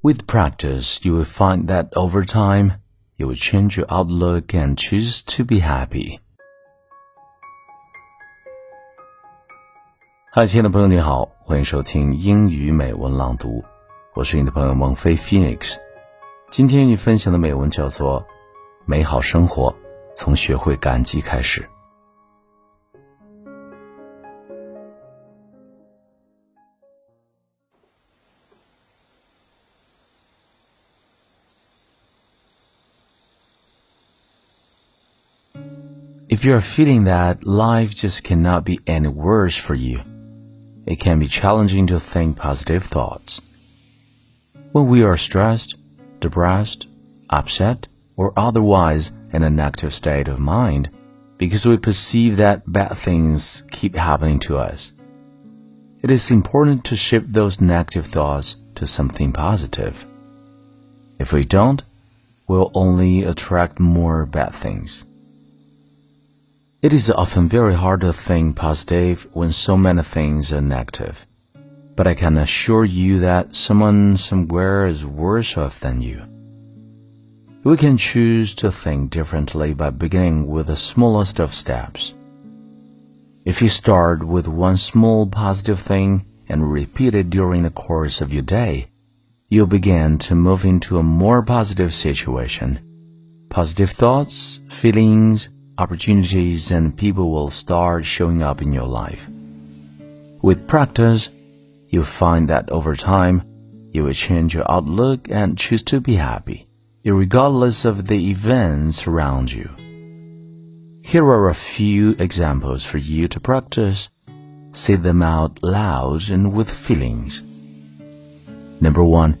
With practice, you will find that over time, you will change your outlook and choose to be happy. 嗨，亲爱的朋友，你好，欢迎收听英语美文朗读，我是你的朋友孟非 Phoenix。今天与你分享的美文叫做《美好生活从学会感激开始》。If you're feeling that life just cannot be any worse for you, it can be challenging to think positive thoughts. When we are stressed, depressed, upset, or otherwise in a negative state of mind, because we perceive that bad things keep happening to us, it is important to shift those negative thoughts to something positive. If we don't, we'll only attract more bad things. It is often very hard to think positive when so many things are negative. But I can assure you that someone somewhere is worse off than you. We can choose to think differently by beginning with the smallest of steps. If you start with one small positive thing and repeat it during the course of your day, you'll begin to move into a more positive situation. Positive thoughts, feelings, opportunities and people will start showing up in your life. With practice, you'll find that over time, you will change your outlook and choose to be happy, regardless of the events around you. Here are a few examples for you to practice. Say them out loud and with feelings. Number one,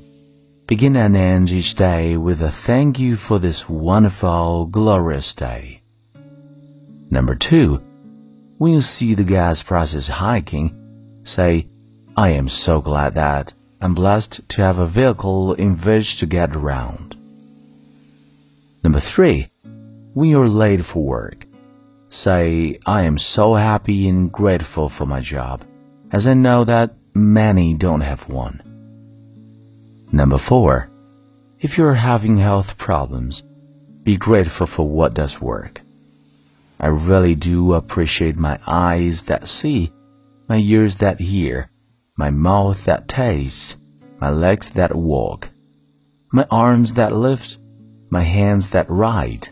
begin and end each day with a thank you for this wonderful, glorious day. Number two, when you see the gas prices hiking, say, I am so glad that I'm blessed to have a vehicle in which to get around. Number three, when you're late for work, say, I am so happy and grateful for my job, as I know that many don't have one. Number four, if you're having health problems, be grateful for what does work. I really do appreciate my eyes that see, my ears that hear, my mouth that tastes, my legs that walk, my arms that lift, my hands that write,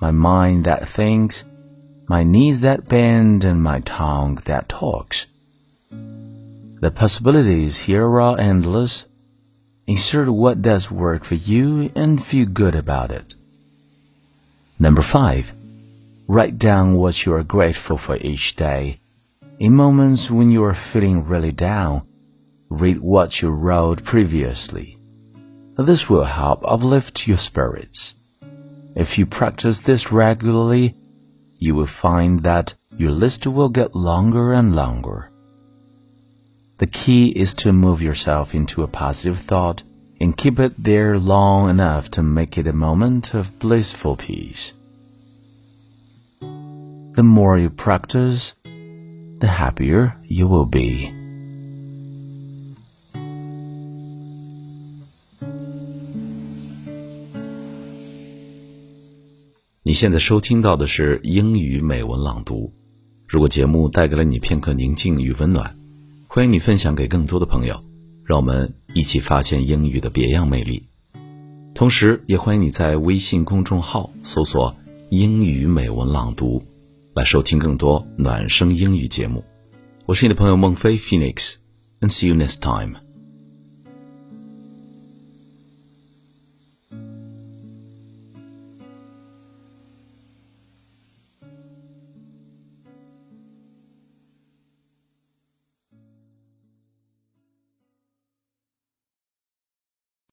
my mind that thinks, my knees that bend, and my tongue that talks. The possibilities here are endless. Insert what does work for you and feel good about it. Number five. Write down what you are grateful for each day. In moments when you are feeling really down, read what you wrote previously. This will help uplift your spirits. If you practice this regularly, you will find that your list will get longer and longer. The key is to move yourself into a positive thought and keep it there long enough to make it a moment of blissful peace. The more you practice, the happier you will be. 你现在收听到的是英语美文朗读。如果节目带给了你片刻宁静与温暖，欢迎你分享给更多的朋友，让我们一起发现英语的别样魅力。同时，也欢迎你在微信公众号搜索“英语美文朗读”。来收听更多暖声英语节目。我是你的朋友孟非 Phoenix，and see you next time。